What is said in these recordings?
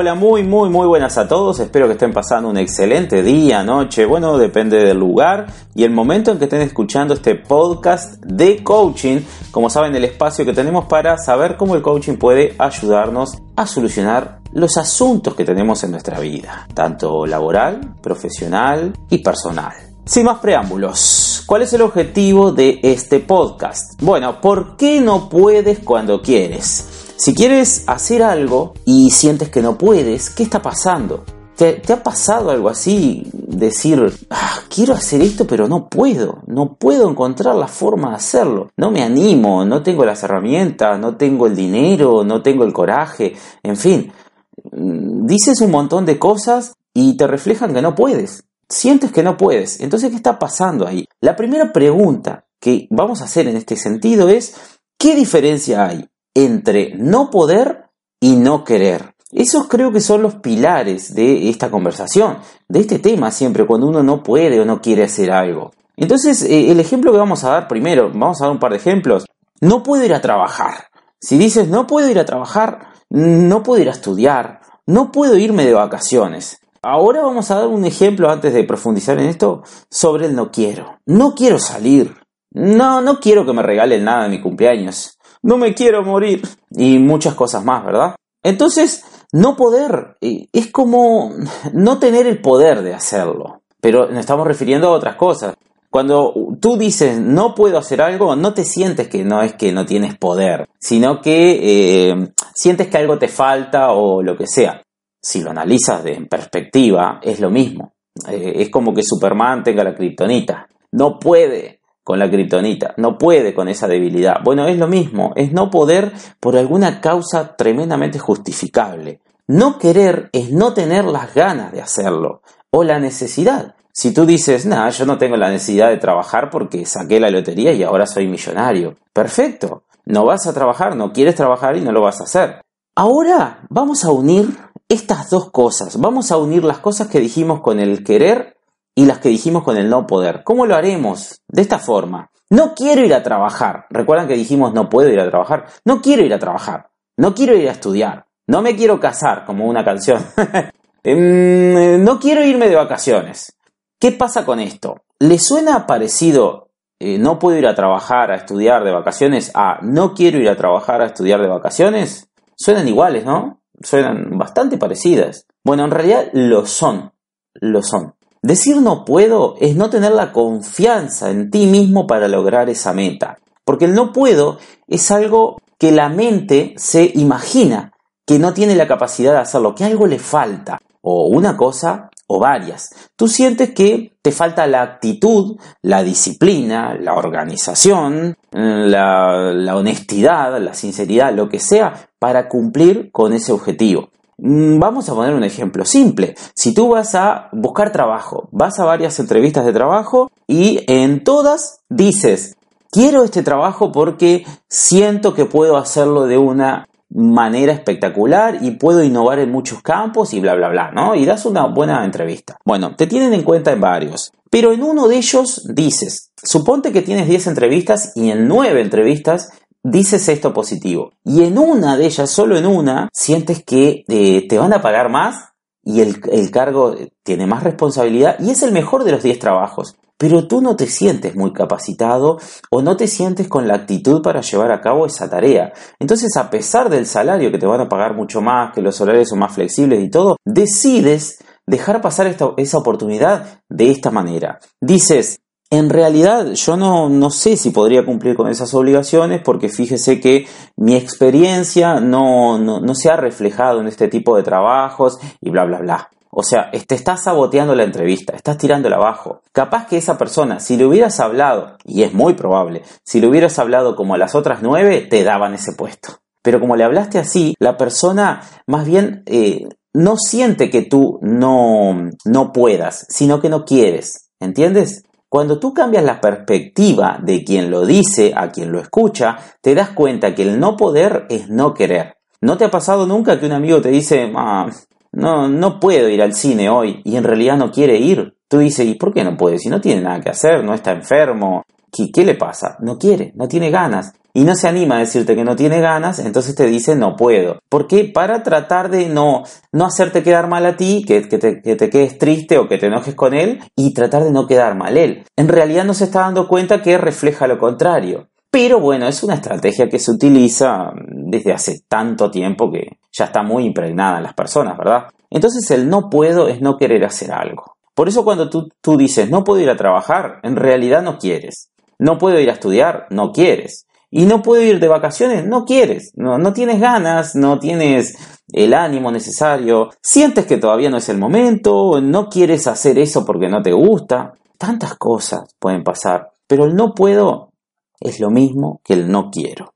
Hola, muy, muy, muy buenas a todos. Espero que estén pasando un excelente día, noche. Bueno, depende del lugar y el momento en que estén escuchando este podcast de coaching. Como saben, el espacio que tenemos para saber cómo el coaching puede ayudarnos a solucionar los asuntos que tenemos en nuestra vida, tanto laboral, profesional y personal. Sin más preámbulos, ¿cuál es el objetivo de este podcast? Bueno, ¿por qué no puedes cuando quieres? Si quieres hacer algo y sientes que no puedes, ¿qué está pasando? ¿Te, ha pasado algo así? Decir, ah, quiero hacer esto pero no puedo, no puedo encontrar la forma de hacerlo, no me animo, no tengo las herramientas, no tengo el dinero, no tengo el coraje, en fin, mm, dices un montón de cosas y te reflejan que no puedes, sientes que no puedes, entonces ¿qué está pasando ahí? La primera pregunta que vamos a hacer en este sentido es, ¿qué diferencia hay entre no poder y no querer. Esos creo que son los pilares de esta conversación, de este tema siempre, cuando uno no puede o no quiere hacer algo. Entonces, eh, el ejemplo que vamos a dar primero, vamos a dar un par de ejemplos. No puedo ir a trabajar. Si dices no puedo ir a trabajar, no puedo ir a estudiar, no puedo irme de vacaciones. Ahora vamos a dar un ejemplo antes de profundizar en esto sobre el no quiero. No quiero salir. No, no quiero que me regalen nada de mi cumpleaños no me quiero morir y muchas cosas más, ¿verdad? Entonces, no poder es como no tener el poder de hacerlo, pero nos estamos refiriendo a otras cosas. Cuando tú dices no puedo hacer algo, no te sientes que no es que no tienes poder, sino que eh, sientes que algo te falta o lo que sea. Si lo analizas de, en perspectiva, es lo mismo. Eh, es como que Superman tenga la kriptonita. No puede con la kriptonita, no puede con esa debilidad. Bueno, es lo mismo, es no poder por alguna causa tremendamente justificable. No querer es no tener las ganas de hacerlo o la necesidad. Si tú dices, nada, yo no tengo la necesidad de trabajar porque saqué la lotería y ahora soy millonario. Perfecto. No vas a trabajar, no quieres trabajar y no lo vas a hacer. Ahora vamos a unir estas dos cosas. Vamos a unir las cosas que dijimos con el querer y las que dijimos con el no poder. ¿Cómo lo haremos? De esta forma. No quiero ir a trabajar. Recuerdan que dijimos no puedo ir a trabajar. No quiero ir a trabajar. No quiero ir a estudiar. No me quiero casar, como una canción. Em, no quiero irme de vacaciones. ¿Qué pasa con esto? ¿Le suena parecido eh, no puedo ir a trabajar, a estudiar de vacaciones a no quiero ir a trabajar, a estudiar de vacaciones? Suenan iguales, ¿no? Suenan bastante parecidas. Bueno, en realidad lo son. Lo son. Decir no puedo es no tener la confianza en ti mismo para lograr esa meta. Porque el no puedo es algo que la mente se imagina que no tiene la capacidad de hacerlo, que algo le falta, o una cosa o varias. Tú sientes que te falta la actitud, la disciplina, la organización, la, la honestidad, la sinceridad, lo que sea, para cumplir con ese objetivo. Mm, vamos a poner un ejemplo simple. Si tú vas a buscar trabajo, vas a varias entrevistas de trabajo y en todas dices, quiero este trabajo porque siento que puedo hacerlo de una manera espectacular y puedo innovar en muchos campos y bla bla bla, ¿no? Y das una buena entrevista. Bueno, te tienen en cuenta en varios, pero en uno de ellos dices, suponte que tienes 10 entrevistas y en 9 entrevistas dices esto positivo. Y en una de ellas, solo en una, sientes que eh, te van a pagar más y el, el, cargo tiene más responsabilidad y es el mejor de los 10 trabajos. Pero tú no te sientes muy capacitado o no te sientes con la actitud para llevar a cabo esa tarea. Entonces, a pesar del salario que te van a pagar mucho más, que los horarios son más flexibles y todo, decides dejar pasar esta, esa oportunidad de esta manera. Dices, en realidad yo no, no, sé si podría cumplir con esas obligaciones porque fíjese que mi experiencia no, no, no, se ha reflejado en este tipo de trabajos y bla, bla, bla. O sea, te estás saboteando la entrevista, estás tirándola abajo. Capaz que esa persona, si le hubieras hablado, y es muy probable, si le hubieras hablado como a las otras nueve, te daban ese puesto. Pero como le hablaste así, la persona más bien eh, no siente que tú no, no puedas, sino que no quieres. ¿Entiendes? Cuando tú cambias la perspectiva de quien lo dice a quien lo escucha, te das cuenta que el no poder es no querer. ¿No te ha pasado nunca que un amigo te dice, ah, no, no puedo ir al cine hoy y en realidad no quiere ir? Tú dices, ¿y por qué no puede? Si no tiene nada que hacer, no está enfermo. ¿Qué, qué le pasa? No quiere, no tiene ganas y no se anima a decirte que no tiene ganas, entonces te dice no puedo. ¿Por qué? Para tratar de no, no hacerte quedar mal a ti, que, te, que te quedes triste o que te enojes con él y tratar de no quedar mal él. En realidad no se está dando cuenta que refleja lo contrario. Pero bueno, es una estrategia que se utiliza desde hace tanto tiempo que ya está muy impregnada en las personas, ¿verdad? Entonces el no puedo es no querer hacer algo. Por eso cuando tú, tú dices no puedo ir a trabajar, en realidad no quieres. No puedo ir a estudiar, no quieres y no puedo ir de vacaciones, no quieres, no, no tienes ganas, no tienes el ánimo necesario, sientes que todavía no es el momento, no quieres hacer eso porque no te gusta. Tantas cosas pueden pasar, pero el no puedo es lo mismo que el no quiero.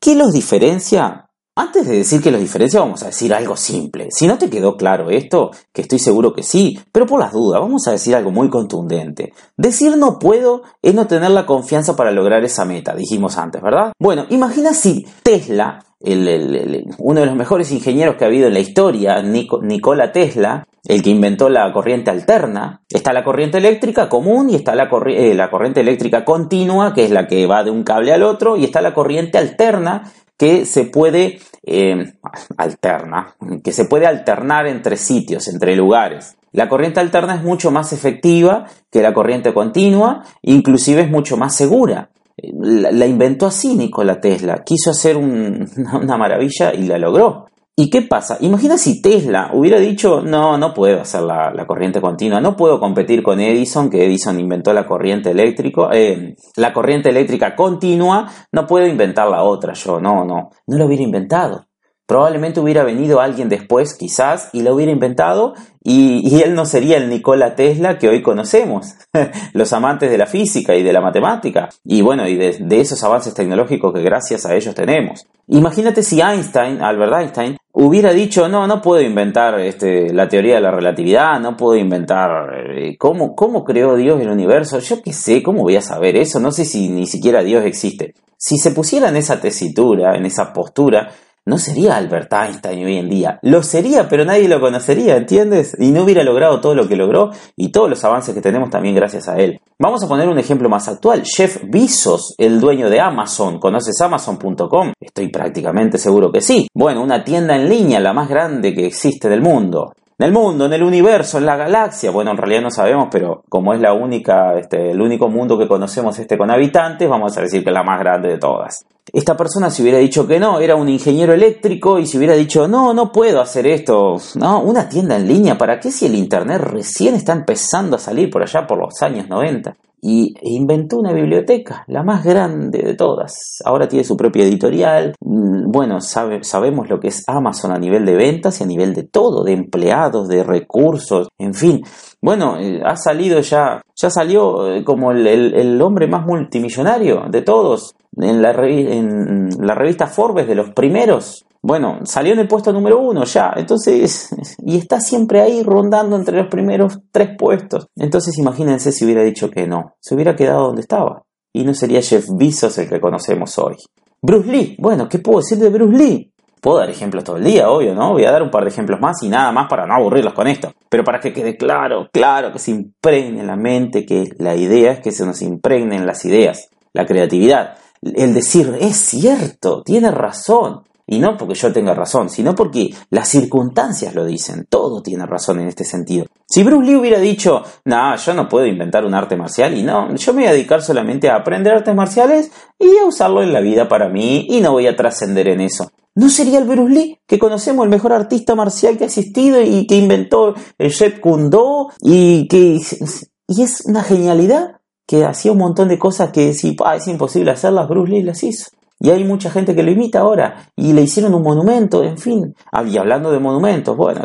¿Qué los diferencia? Antes de decir que los diferencia, vamos a decir algo simple. Si no te quedó claro esto, que estoy seguro que sí, pero por las dudas, vamos a decir algo muy contundente. Decir no puedo es no tener la confianza para lograr esa meta, dijimos antes, ¿verdad? Bueno, imagina si Tesla, uno de los mejores ingenieros que ha habido en la historia, Nikola Tesla, el que inventó la corriente alterna. Está la corriente eléctrica común y está eh, la, corriente eléctrica continua, que es la que va de un cable al otro, y está la corriente alterna, que se puede eh, alterna, que se puede alternar entre sitios, entre lugares. La corriente alterna es mucho más efectiva que la corriente continua, inclusive es mucho más segura. La, inventó así Nikola Tesla, quiso hacer una maravilla y la logró. ¿Y qué pasa? Imagina si Tesla hubiera dicho, no, no puedo hacer la, corriente continua, no puedo competir con Edison, que Edison inventó la corriente eléctrica, eh, la corriente eléctrica continua, no puedo inventar la otra yo, no, no, no lo hubiera inventado. Probablemente hubiera venido alguien después, quizás, y lo hubiera inventado, y, él no sería el Nikola Tesla que hoy conocemos, los amantes de la física y de la matemática, y bueno, y de, de, esos avances tecnológicos que gracias a ellos tenemos. Imagínate si Einstein, Albert Einstein, hubiera dicho, no, no puedo inventar este, la teoría de la relatividad, no puedo inventar eh, ¿cómo, cómo creó Dios el universo, yo qué sé, ¿cómo voy a saber eso? No sé si ni siquiera Dios existe. Si se pusiera en esa tesitura, en esa postura, no sería Albert Einstein hoy en día. Lo sería, pero nadie lo conocería, ¿entiendes? Y no hubiera logrado todo lo que logró y todos los avances que tenemos también gracias a él. Vamos a poner un ejemplo más actual. Jeff Bezos, el dueño de Amazon. ¿Conoces Amazon.com? Estoy prácticamente seguro que sí. Bueno, una tienda en línea, la más grande que existe del mundo en el mundo, en el universo, en la galaxia. Bueno, en realidad no sabemos, pero como es la única, este, el único mundo que conocemos este con habitantes, vamos a decir que es la más grande de todas. Esta persona si hubiera dicho que no, era un ingeniero eléctrico y si hubiera dicho no, no puedo hacer esto, no, una tienda en línea, ¿para qué si el internet recién está empezando a salir por allá por los años 90? Y inventó una biblioteca, la más grande de todas. Ahora tiene su propia editorial. Mm, bueno, sabemos lo que es Amazon a nivel de ventas y a nivel de todo, de empleados, de recursos, en fin. Bueno, eh, ha salido ya, ya salió eh, como el, hombre más multimillonario de todos en la, en la revista Forbes de los primeros bueno, salió en el puesto número uno ya, entonces, y está siempre ahí rondando entre los primeros tres puestos. Entonces imagínense si hubiera dicho que no, se hubiera quedado donde estaba. Y no sería Jeff Bezos el que conocemos hoy. Bruce Lee, bueno, ¿qué puedo decir de Bruce Lee? Puedo dar ejemplos todo el día, obvio, ¿no? Voy a dar un par de ejemplos más y nada más para no aburrirlos con esto. Pero para que quede claro, claro, que se impregne en la mente, que la idea es que se nos impregnen las ideas, la creatividad. El decir, es cierto, tiene razón. Y no porque yo tenga razón, sino porque las circunstancias lo dicen. Todo tiene razón en este sentido. Si Bruce Lee hubiera dicho, no, yo no puedo inventar un arte marcial y no, yo me voy a dedicar solamente a aprender artes marciales y a usarlo en la vida para mí y no voy a trascender en eso. ¿No sería el Bruce Lee que conocemos, el mejor artista marcial que ha existido y que inventó el Jet Kundo y que y es una genialidad que hacía un montón de cosas que si es imposible hacerlas, Bruce Lee las hizo. Y hay mucha gente que lo imita ahora. Y le hicieron un monumento, en fin. Ah, y hablando de monumentos, bueno,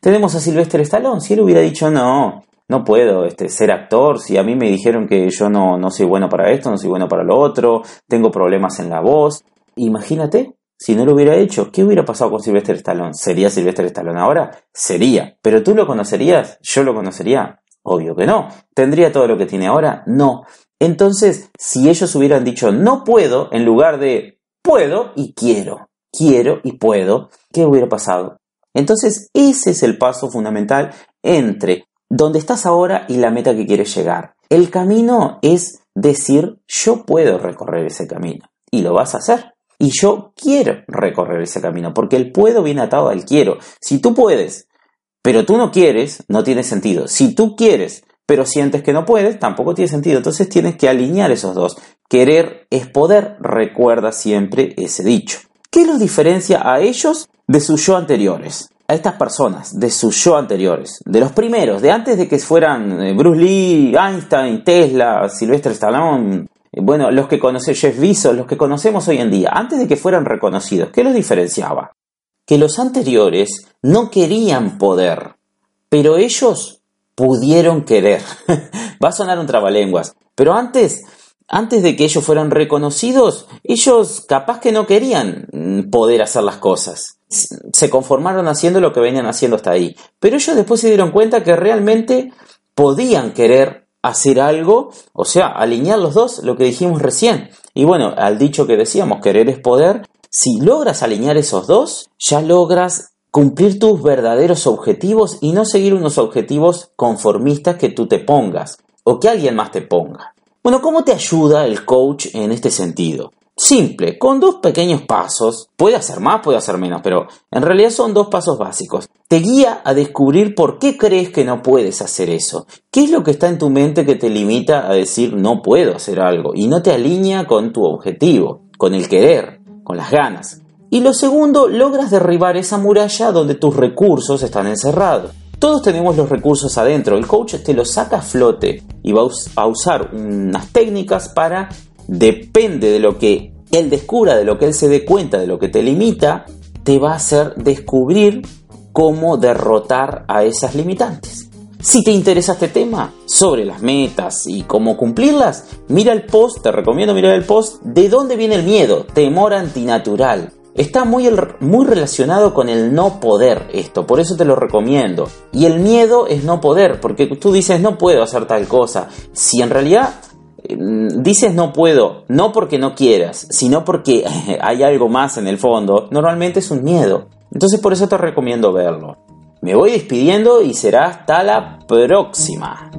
tenemos a Sylvester Stallone. Si él hubiera dicho no, no puedo este, ser actor, si a mí me dijeron que yo no, no soy bueno para esto, no soy bueno para lo otro, tengo problemas en la voz. Imagínate, si no lo hubiera hecho, ¿qué hubiera pasado con Sylvester Stallone? ¿Sería Sylvester Stallone ahora? Sería. ¿Pero tú lo conocerías? ¿Yo lo conocería? Obvio que no. ¿Tendría todo lo que tiene ahora? No. Entonces, si ellos hubieran dicho no puedo, en lugar de puedo y quiero, quiero y puedo, ¿qué hubiera pasado? Entonces, ese es el paso fundamental entre donde estás ahora y la meta que quieres llegar. El camino es decir, yo puedo recorrer ese camino. Y lo vas a hacer. Y yo quiero recorrer ese camino, porque el puedo viene atado al quiero. Si tú puedes, pero tú no quieres, no tiene sentido. Si tú quieres, pero sientes que no puedes, tampoco tiene sentido. Entonces tienes que alinear esos dos. Querer es poder, recuerda siempre ese dicho. ¿Qué los diferencia a ellos de sus yo anteriores? A estas personas, de sus yo anteriores, de los primeros, de antes de que fueran eh, Bruce Lee, Einstein, Tesla, Sylvester Stallone, eh, bueno, los que conoce Jeff los que conocemos hoy en día, antes de que fueran reconocidos, ¿qué los diferenciaba? Que los anteriores no querían poder, pero ellos pudieron querer. Va a sonar un trabalenguas, pero antes antes de que ellos fueran reconocidos, ellos capaz que no querían mm, poder hacer las cosas. Se conformaron haciendo lo que venían haciendo hasta ahí. Pero ellos después se dieron cuenta que realmente podían querer hacer algo, o sea, alinear los dos, lo que dijimos recién. Y bueno, al dicho que decíamos, querer es poder, si logras alinear esos dos, ya logras cumplir tus verdaderos objetivos y no seguir unos objetivos conformistas que tú te pongas o que alguien más te ponga. Bueno, ¿cómo te ayuda el coach en este sentido? Simple, con dos pequeños pasos, puede hacer más, puede hacer menos, pero en realidad son dos pasos básicos. Te guía a descubrir por qué crees que no puedes hacer eso. ¿Qué es lo que está en tu mente que te limita a decir no puedo hacer algo y no te alinea con tu objetivo, con el querer, con las ganas? Y lo segundo, logras derribar esa muralla donde tus recursos están encerrados. Todos tenemos los recursos adentro, el coach te los saca a flote y va a usar unas técnicas para, depende de lo que él descubra, de lo que él se dé cuenta, de lo que te limita, te va a hacer descubrir cómo derrotar a esas limitantes. Si te interesa este tema sobre las metas y cómo cumplirlas, mira el post, te recomiendo mirar el post de dónde viene el miedo, temor antinatural está muy, muy relacionado con el no poder esto, por eso te lo recomiendo. Y el miedo es no poder, porque tú dices no puedo hacer tal cosa, si en realidad mm, dices no puedo, no porque no quieras, sino porque hay algo más en el fondo, normalmente es un miedo. Entonces por eso te recomiendo verlo. Me voy despidiendo y será hasta la próxima.